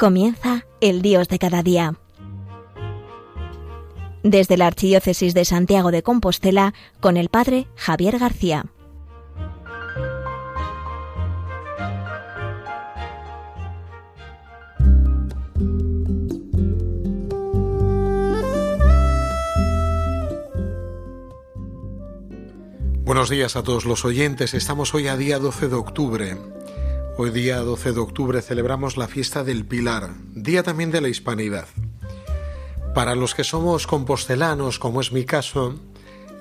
Comienza el Dios de cada día. Desde la Archidiócesis de Santiago de Compostela, con el Padre Javier García. Buenos días a todos los oyentes. Estamos hoy a día 12 de octubre. Hoy día 12 de octubre celebramos la fiesta del Pilar, día también de la Hispanidad. Para los que somos compostelanos, como es mi caso,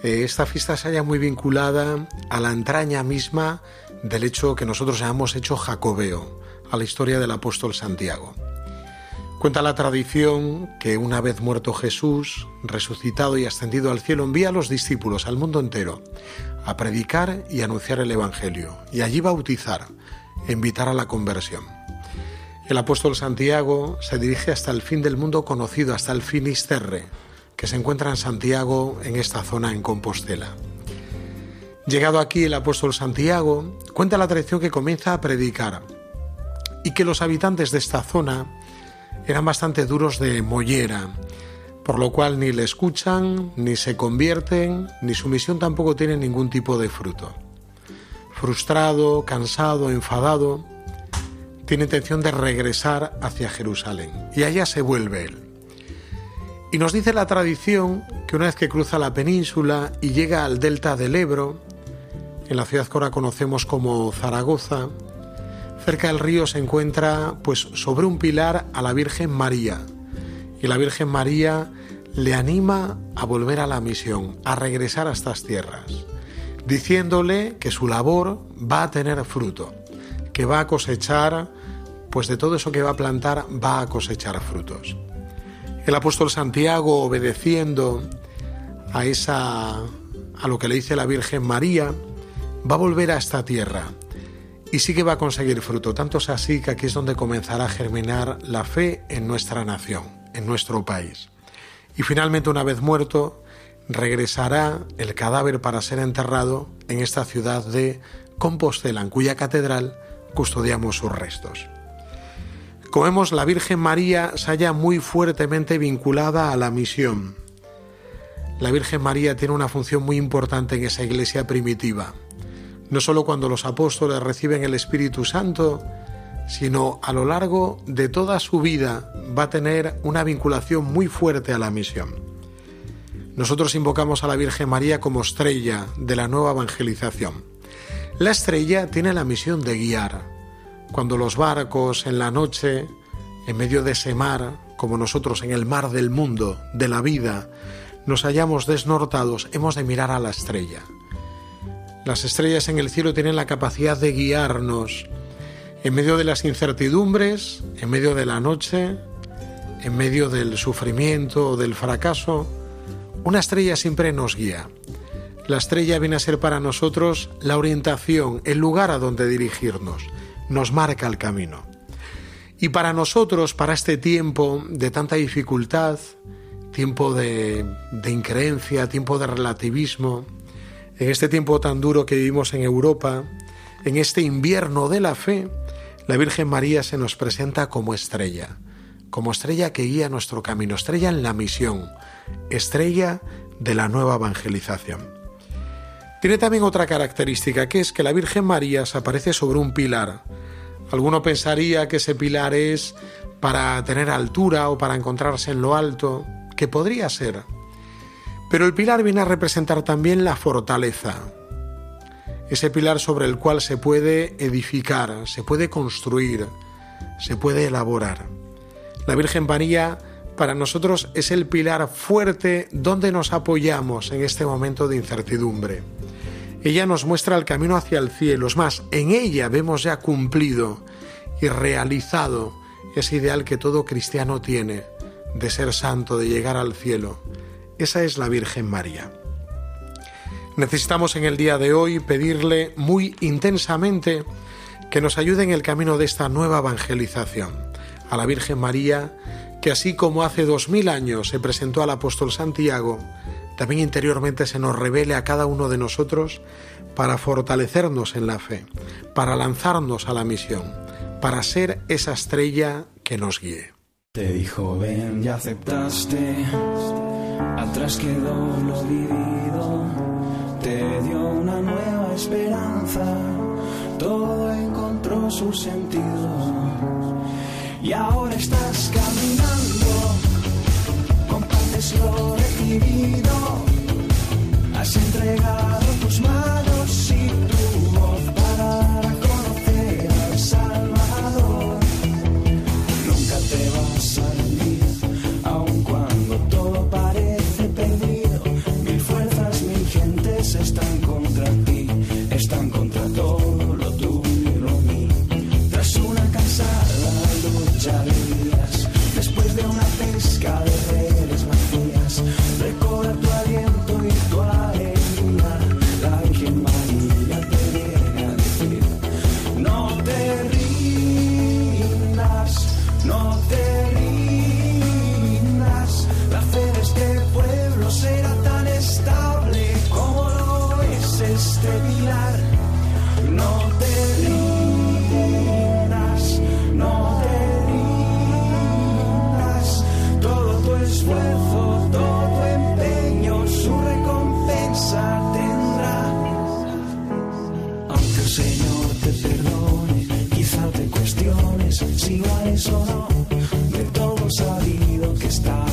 eh, esta fiesta se halla muy vinculada a la entraña misma del hecho que nosotros llamamos hecho jacobeo, a la historia del apóstol Santiago. Cuenta la tradición que una vez muerto Jesús, resucitado y ascendido al cielo, envía a los discípulos al mundo entero a predicar y anunciar el Evangelio, y allí bautizar invitar a la conversión. El apóstol Santiago se dirige hasta el fin del mundo conocido, hasta el Finisterre, que se encuentra en Santiago, en esta zona en Compostela. Llegado aquí el apóstol Santiago, cuenta la tradición que comienza a predicar y que los habitantes de esta zona eran bastante duros de mollera, por lo cual ni le escuchan, ni se convierten, ni su misión tampoco tiene ningún tipo de fruto frustrado, cansado, enfadado, tiene intención de regresar hacia Jerusalén. Y allá se vuelve él. Y nos dice la tradición que una vez que cruza la península y llega al delta del Ebro, en la ciudad que ahora conocemos como Zaragoza, cerca del río se encuentra pues sobre un pilar a la Virgen María. Y la Virgen María le anima a volver a la misión, a regresar a estas tierras diciéndole que su labor va a tener fruto, que va a cosechar, pues de todo eso que va a plantar va a cosechar frutos. El apóstol Santiago, obedeciendo a esa a lo que le dice la Virgen María, va a volver a esta tierra y sí que va a conseguir fruto. Tanto es así que aquí es donde comenzará a germinar la fe en nuestra nación, en nuestro país. Y finalmente, una vez muerto, regresará el cadáver para ser enterrado en esta ciudad de Compostela, en cuya catedral custodiamos sus restos. Como vemos, la Virgen María se halla muy fuertemente vinculada a la misión. La Virgen María tiene una función muy importante en esa iglesia primitiva. No solo cuando los apóstoles reciben el Espíritu Santo, sino a lo largo de toda su vida va a tener una vinculación muy fuerte a la misión. Nosotros invocamos a la Virgen María como estrella de la nueva evangelización. La estrella tiene la misión de guiar. Cuando los barcos en la noche, en medio de ese mar, como nosotros en el mar del mundo, de la vida, nos hallamos desnortados, hemos de mirar a la estrella. Las estrellas en el cielo tienen la capacidad de guiarnos en medio de las incertidumbres, en medio de la noche, en medio del sufrimiento del fracaso. Una estrella siempre nos guía. La estrella viene a ser para nosotros la orientación, el lugar a donde dirigirnos. Nos marca el camino. Y para nosotros, para este tiempo de tanta dificultad, tiempo de, de increencia, tiempo de relativismo, en este tiempo tan duro que vivimos en Europa, en este invierno de la fe, la Virgen María se nos presenta como estrella, como estrella que guía nuestro camino, estrella en la misión, estrella de la nueva evangelización. Tiene también otra característica, que es que la Virgen María se aparece sobre un pilar. Alguno pensaría que ese pilar es para tener altura o para encontrarse en lo alto, que podría ser. Pero el pilar viene a representar también la fortaleza, ese pilar sobre el cual se puede edificar, se puede construir, se puede elaborar. La Virgen María para nosotros es el pilar fuerte donde nos apoyamos en este momento de incertidumbre. Ella nos muestra el camino hacia el cielo, es más, en ella vemos ya cumplido y realizado ese ideal que todo cristiano tiene de ser santo, de llegar al cielo. Esa es la Virgen María. Necesitamos en el día de hoy pedirle muy intensamente que nos ayude en el camino de esta nueva evangelización. A la Virgen María, que así como hace dos mil años se presentó al apóstol Santiago, también interiormente se nos revele a cada uno de nosotros para fortalecernos en la fe, para lanzarnos a la misión, para ser esa estrella que nos guíe. Te dijo ven y aceptaste, atrás quedó lo vivido, te dio una nueva esperanza, todo encontró su sentido y ahora estás caminando, compartes lo recibido, has entregado si vales o no. De todo sabido que estabas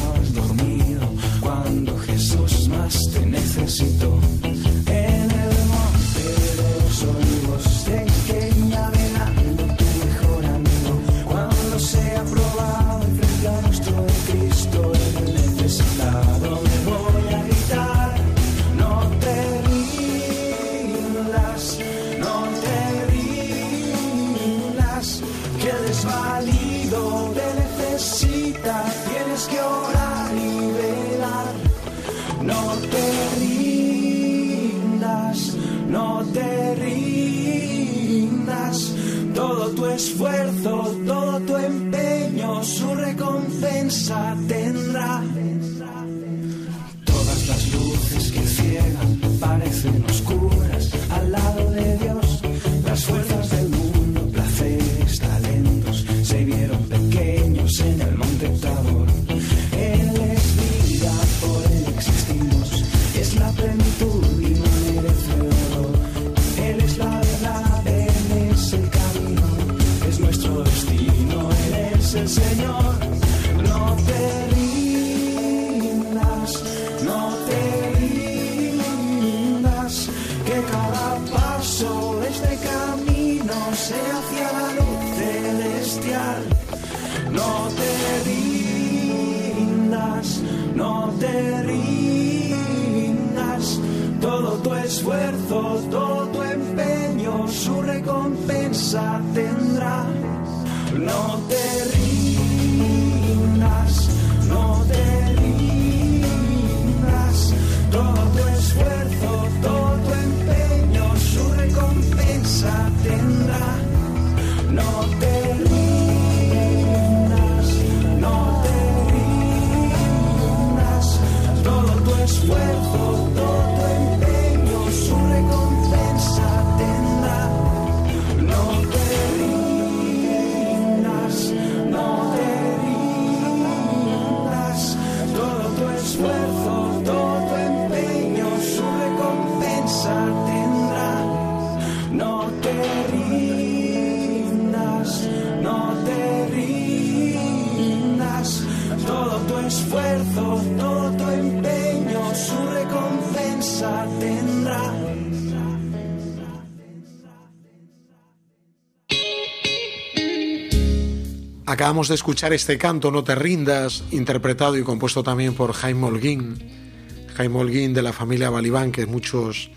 Acabamos de escuchar este canto No te rindas, interpretado y compuesto también por Jaime Holguín. Jaime Holguín de la familia Balibán, que muchos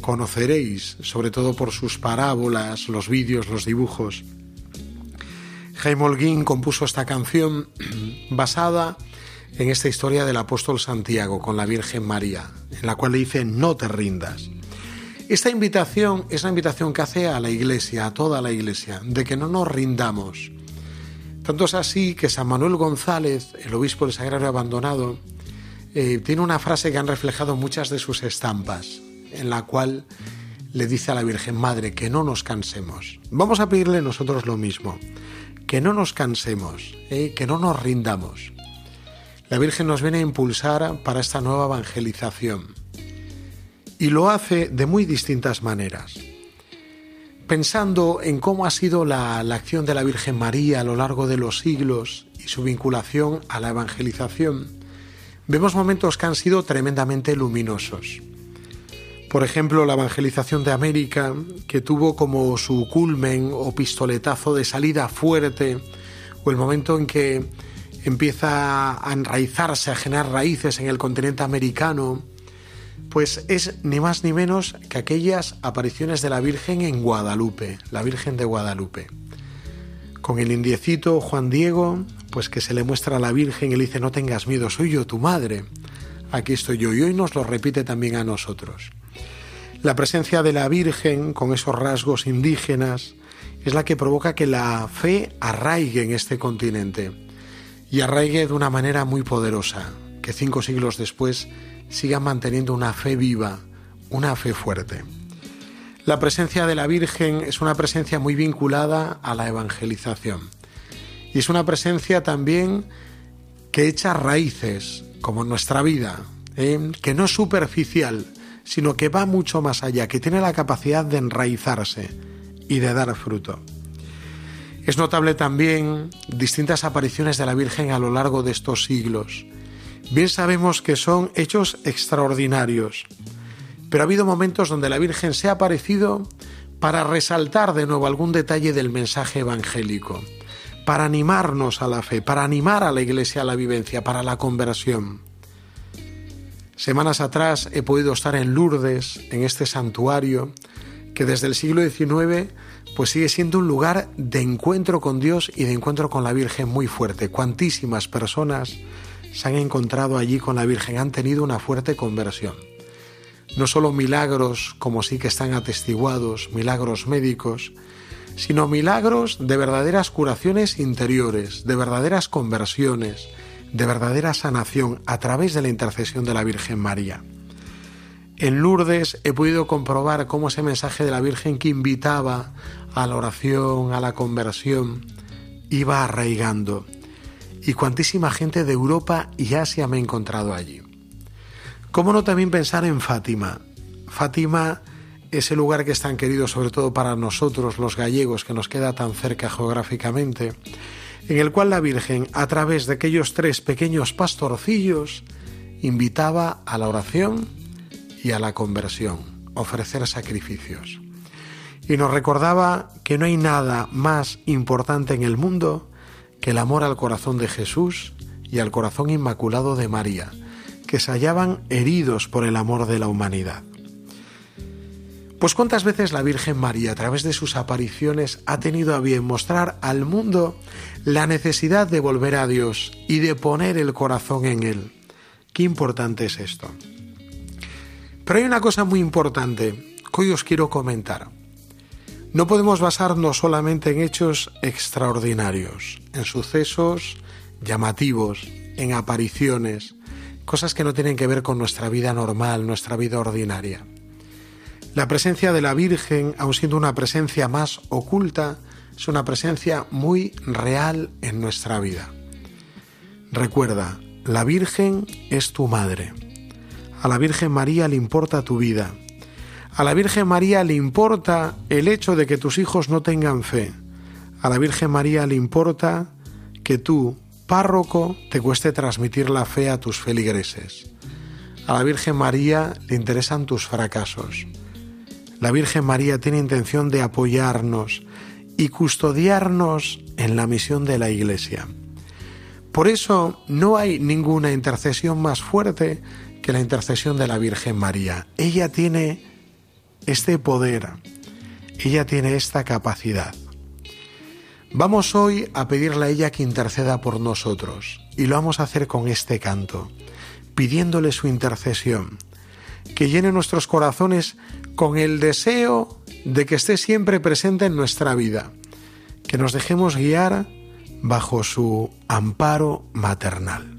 conoceréis, sobre todo por sus parábolas, los vídeos, los dibujos. Jaime Holguín compuso esta canción basada en esta historia del apóstol Santiago con la Virgen María, en la cual le dice no te rindas. Esta invitación es la invitación que hace a la iglesia, a toda la iglesia, de que no nos rindamos. Tanto es así que San Manuel González, el obispo del Sagrario Abandonado, eh, tiene una frase que han reflejado muchas de sus estampas, en la cual le dice a la Virgen Madre que no nos cansemos. Vamos a pedirle nosotros lo mismo, que no nos cansemos, ¿eh? que no nos rindamos. La Virgen nos viene a impulsar para esta nueva evangelización y lo hace de muy distintas maneras. Pensando en cómo ha sido la, la, acción de la Virgen María a lo largo de los siglos y su vinculación a la evangelización, vemos momentos que han sido tremendamente luminosos. Por ejemplo, la evangelización de América, que tuvo como su culmen o pistoletazo de salida fuerte, o el momento en que empieza a enraizarse, a generar raíces en el continente americano, pues es ni más ni menos que aquellas apariciones de la Virgen en Guadalupe, la Virgen de Guadalupe. Con el indiecito Juan Diego, pues que se le muestra a la Virgen y le dice, no tengas miedo, soy yo tu madre. Aquí estoy yo y hoy nos lo repite también a nosotros. La presencia de la Virgen con esos rasgos indígenas es la que provoca que la fe arraigue en este continente y arraigue de una manera muy poderosa, que cinco siglos después siga manteniendo una fe viva, una fe fuerte. La presencia de la Virgen es una presencia muy vinculada a la evangelización y es una presencia también que echa raíces, como en nuestra vida, ¿eh? que no es superficial, sino que va mucho más allá, que tiene la capacidad de enraizarse y de dar fruto. Es notable también distintas apariciones de la Virgen a lo largo de estos siglos. Bien sabemos que son hechos extraordinarios, pero ha habido momentos donde la Virgen se ha aparecido para resaltar de nuevo algún detalle del mensaje evangélico, para animarnos a la fe, para animar a la Iglesia a la vivencia, para la conversión. Semanas atrás he podido estar en Lourdes, en este santuario, que desde el siglo XIX pues sigue siendo un lugar de encuentro con Dios y de encuentro con la Virgen muy fuerte. Cuantísimas personas se han encontrado allí con la Virgen, han tenido una fuerte conversión. No solo milagros como sí que están atestiguados, milagros médicos, sino milagros de verdaderas curaciones interiores, de verdaderas conversiones, de verdadera sanación a través de la intercesión de la Virgen María. En Lourdes he podido comprobar cómo ese mensaje de la Virgen que invitaba a la oración, a la conversión, iba arraigando y cuantísima gente de Europa y Asia me he encontrado allí. ¿Cómo no también pensar en Fátima? Fátima es el lugar que es tan querido sobre todo para nosotros los gallegos, que nos queda tan cerca geográficamente, en el cual la Virgen, a través de aquellos tres pequeños pastorcillos, invitaba a la oración y a la conversión, ofrecer sacrificios. Y nos recordaba que no hay nada más importante en el mundo que el amor al corazón de Jesús y al corazón inmaculado de María, que se hallaban heridos por el amor de la humanidad. Pues cuántas veces la Virgen María, a través de sus apariciones, ha tenido a bien mostrar al mundo la necesidad de volver a Dios y de poner el corazón en Él. Qué importante es esto. Pero hay una cosa muy importante que hoy os quiero comentar. No podemos basarnos solamente en hechos extraordinarios, en sucesos llamativos, en apariciones, cosas que no tienen que ver con nuestra vida normal, nuestra vida ordinaria. La presencia de la Virgen, aun siendo una presencia más oculta, es una presencia muy real en nuestra vida. Recuerda, la Virgen es tu madre. A la Virgen María le importa tu vida. A la Virgen María le importa el hecho de que tus hijos no tengan fe. A la Virgen María le importa que tú, párroco, te cueste transmitir la fe a tus feligreses. A la Virgen María le interesan tus fracasos. La Virgen María tiene intención de apoyarnos y custodiarnos en la misión de la Iglesia. Por eso no hay ninguna intercesión más fuerte que la intercesión de la Virgen María. Ella tiene este poder, ella tiene esta capacidad. Vamos hoy a pedirle a ella que interceda por nosotros y lo vamos a hacer con este canto, pidiéndole su intercesión, que llene nuestros corazones con el deseo de que esté siempre presente en nuestra vida, que nos dejemos guiar bajo su amparo maternal.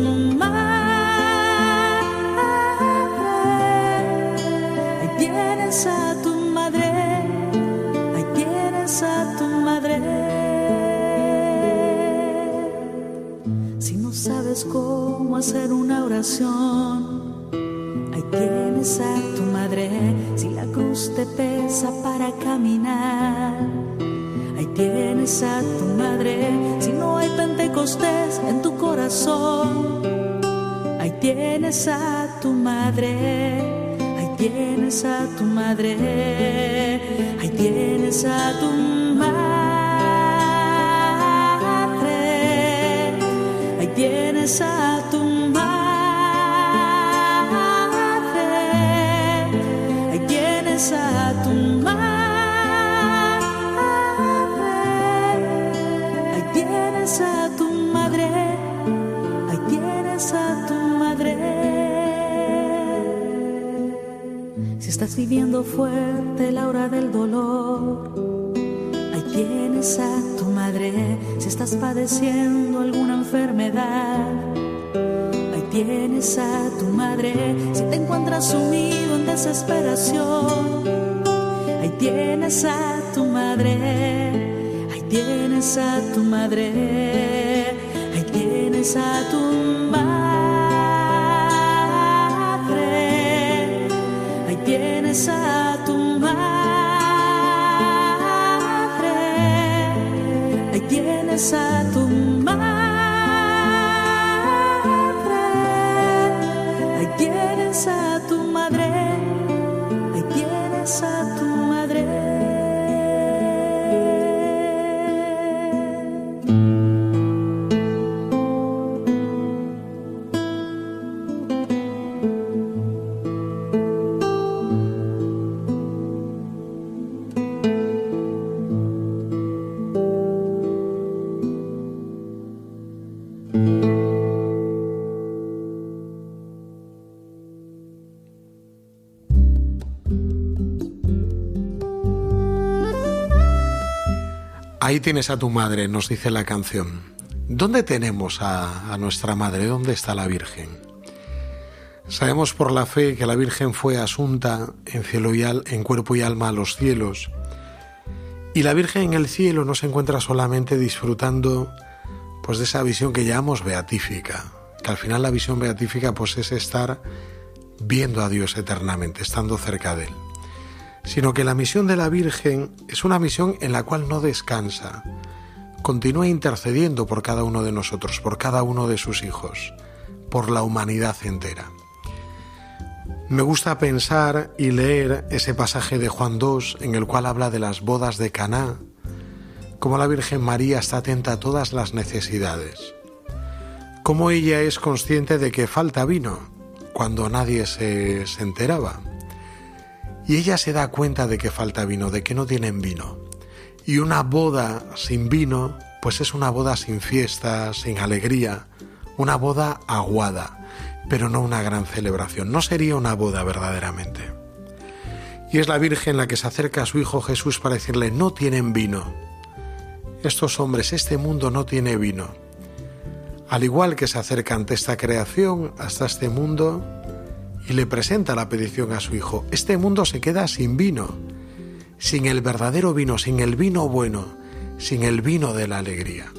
Hacer una oración, ahí tienes a tu madre. Si la cruz te pesa para caminar, ahí tienes a tu madre. Si no hay pentecostés en tu corazón, ahí tienes a tu madre. Ahí tienes a tu madre. Ahí tienes a tu madre. Ahí tienes a a tu madre. Ahí tienes a tu madre. Ahí tienes a tu madre. Si estás viviendo fuerte la hora del dolor, ahí tienes a tu madre. Si estás padeciendo alguna enfermedad, ahí tienes a tu madre. Si te encuentras sumido desesperación, ahí tienes a tu madre. Ahí tienes a tu madre. Ahí tienes a tu madre. Ahí tienes a tu madre. Ahí tienes a tu Ahí tienes a tu madre, nos dice la canción. ¿Dónde tenemos a, nuestra madre? ¿Dónde está la Virgen? Sabemos por la fe que la Virgen fue asunta en, cielo y al, en cuerpo y alma a los cielos. Y la Virgen en el cielo no se encuentra solamente disfrutando pues, de esa visión que llamamos beatífica, que al final la visión beatífica pues, es estar viendo a Dios eternamente, estando cerca de Él sino que la misión de la Virgen es una misión en la cual no descansa, continúa intercediendo por cada uno de nosotros, por cada uno de sus hijos, por la humanidad entera. Me gusta pensar y leer ese pasaje de Juan 2 en el cual habla de las bodas de Caná, cómo la Virgen María está atenta a todas las necesidades, cómo ella es consciente de que falta vino cuando nadie se enteraba y ella se da cuenta de que falta vino, de que no tienen vino. Y una boda sin vino, pues es una boda sin fiesta, sin alegría, una boda aguada, pero no una gran celebración. No sería una boda verdaderamente. Y es la Virgen la que se acerca a su Hijo Jesús para decirle, no tienen vino. Estos hombres, este mundo no tiene vino. Al igual que se acerca ante esta creación, hasta este mundo, y le presenta la petición a su hijo. Este mundo se queda sin vino, sin el verdadero vino, sin el vino bueno, sin el vino de la alegría.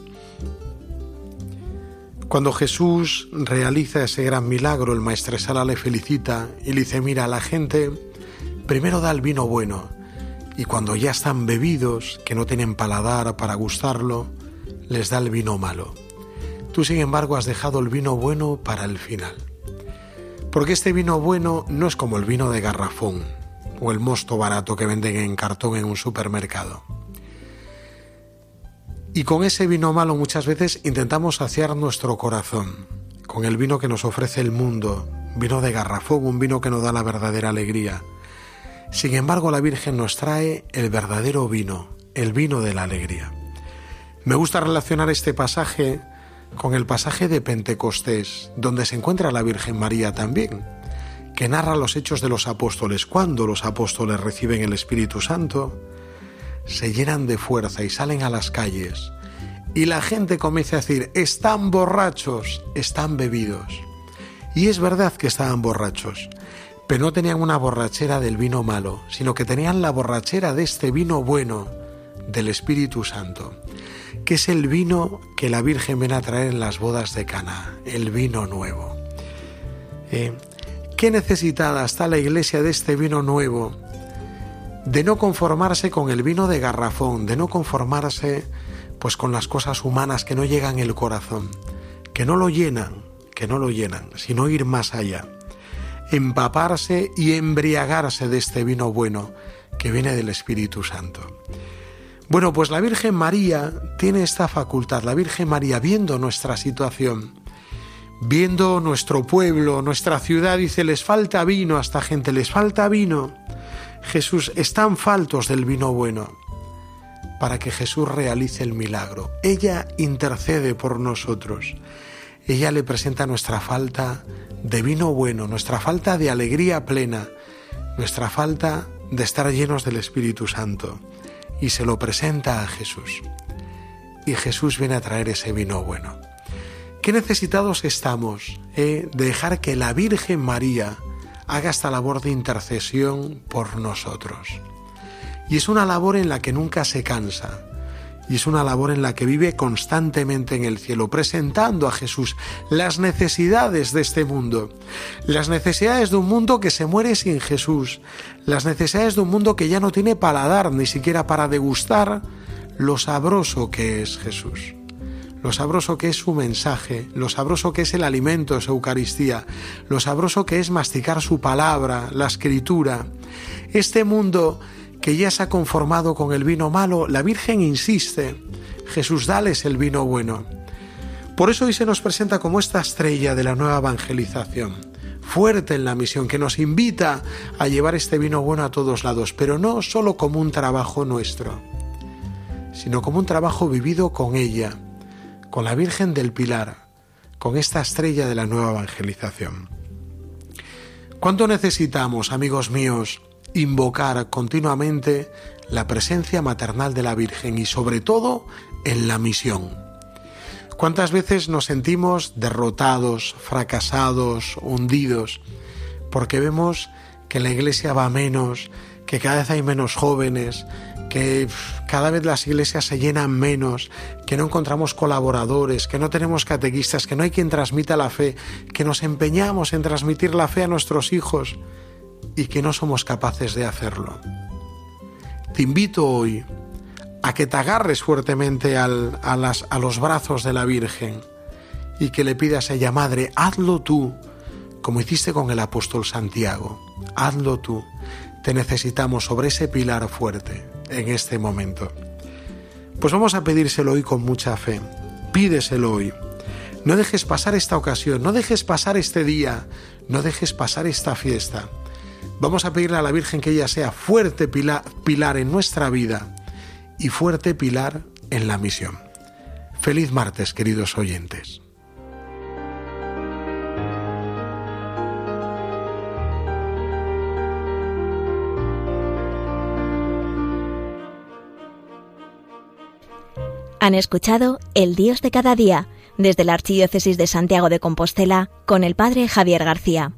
Cuando Jesús realiza ese gran milagro, el maestresala le felicita y le dice, mira, la gente primero da el vino bueno y cuando ya están bebidos, que no tienen paladar para gustarlo, les da el vino malo. Tú, sin embargo, has dejado el vino bueno para el final. Porque este vino bueno no es como el vino de garrafón, o el mosto barato que venden en cartón en un supermercado. Y con ese vino malo muchas veces intentamos saciar nuestro corazón, con el vino que nos ofrece el mundo, vino de garrafón, un vino que nos da la verdadera alegría. Sin embargo, la Virgen nos trae el verdadero vino, el vino de la alegría. Me gusta relacionar este pasaje con el pasaje de Pentecostés, donde se encuentra la Virgen María también, que narra los hechos de los apóstoles. Cuando los apóstoles reciben el Espíritu Santo, se llenan de fuerza y salen a las calles. Y la gente comienza a decir, están borrachos, están bebidos. Y es verdad que estaban borrachos, pero no tenían una borrachera del vino malo, sino que tenían la borrachera de este vino bueno, del Espíritu Santo, que es el vino que la Virgen viene a traer en las bodas de Cana, el vino nuevo. Eh, ¿Qué necesitada está la iglesia de este vino nuevo? De no conformarse con el vino de garrafón, de no conformarse pues con las cosas humanas que no llegan el corazón, que no lo llenan, que no lo llenan, sino ir más allá, empaparse y embriagarse de este vino bueno que viene del Espíritu Santo. Bueno, pues la Virgen María tiene esta facultad, la Virgen María viendo nuestra situación, viendo nuestro pueblo, nuestra ciudad, dice, les falta vino a esta gente, les falta vino. Jesús, están faltos del vino bueno para que Jesús realice el milagro. Ella intercede por nosotros. Ella le presenta nuestra falta de vino bueno, nuestra falta de alegría plena, nuestra falta de estar llenos del Espíritu Santo. Y se lo presenta a Jesús. Y Jesús viene a traer ese vino bueno. Qué necesitados estamos eh, de dejar que la Virgen María haga esta labor de intercesión por nosotros. Y es una labor en la que nunca se cansa. Y es una labor en la que vive constantemente en el cielo, presentando a Jesús las necesidades de este mundo, las necesidades de un mundo que se muere sin Jesús, las necesidades de un mundo que ya no tiene paladar ni siquiera para degustar lo sabroso que es Jesús. Lo sabroso que es su mensaje, lo sabroso que es el alimento su Eucaristía, lo sabroso que es masticar su palabra, la escritura. Este mundo que ya se ha conformado con el vino malo, la Virgen insiste, Jesús dales el vino bueno. Por eso hoy se nos presenta como esta estrella de la nueva evangelización, fuerte en la misión, que nos invita a llevar este vino bueno a todos lados, pero no solo como un trabajo nuestro, sino como un trabajo vivido con ella, con la Virgen del Pilar, con esta estrella de la nueva evangelización. ¿Cuánto necesitamos, amigos míos, invocar continuamente la presencia maternal de la Virgen y sobre todo en la misión? ¿Cuántas veces nos sentimos derrotados, fracasados, hundidos, porque vemos que la iglesia va menos, que cada vez hay menos jóvenes, que cada vez las iglesias se llenan menos, que no encontramos colaboradores, que no tenemos catequistas, que no hay quien transmita la fe, que nos empeñamos en transmitir la fe a nuestros hijos y que no somos capaces de hacerlo. Te invito hoy a que te agarres fuertemente a, las, a los brazos de la Virgen y que le pidas a ella, Madre, hazlo tú, como hiciste con el apóstol Santiago, hazlo tú. Te necesitamos sobre ese pilar fuerte en este momento. Pues vamos a pedírselo hoy con mucha fe. Pídeselo hoy. No dejes pasar esta ocasión, no dejes pasar este día, no dejes pasar esta fiesta. Vamos a pedirle a la Virgen que ella sea fuerte pilar, pilar en nuestra vida y fuerte pilar en la misión. Feliz martes, queridos oyentes. Han escuchado El Dios de cada día desde la Archidiócesis de Santiago de Compostela con el Padre Javier García.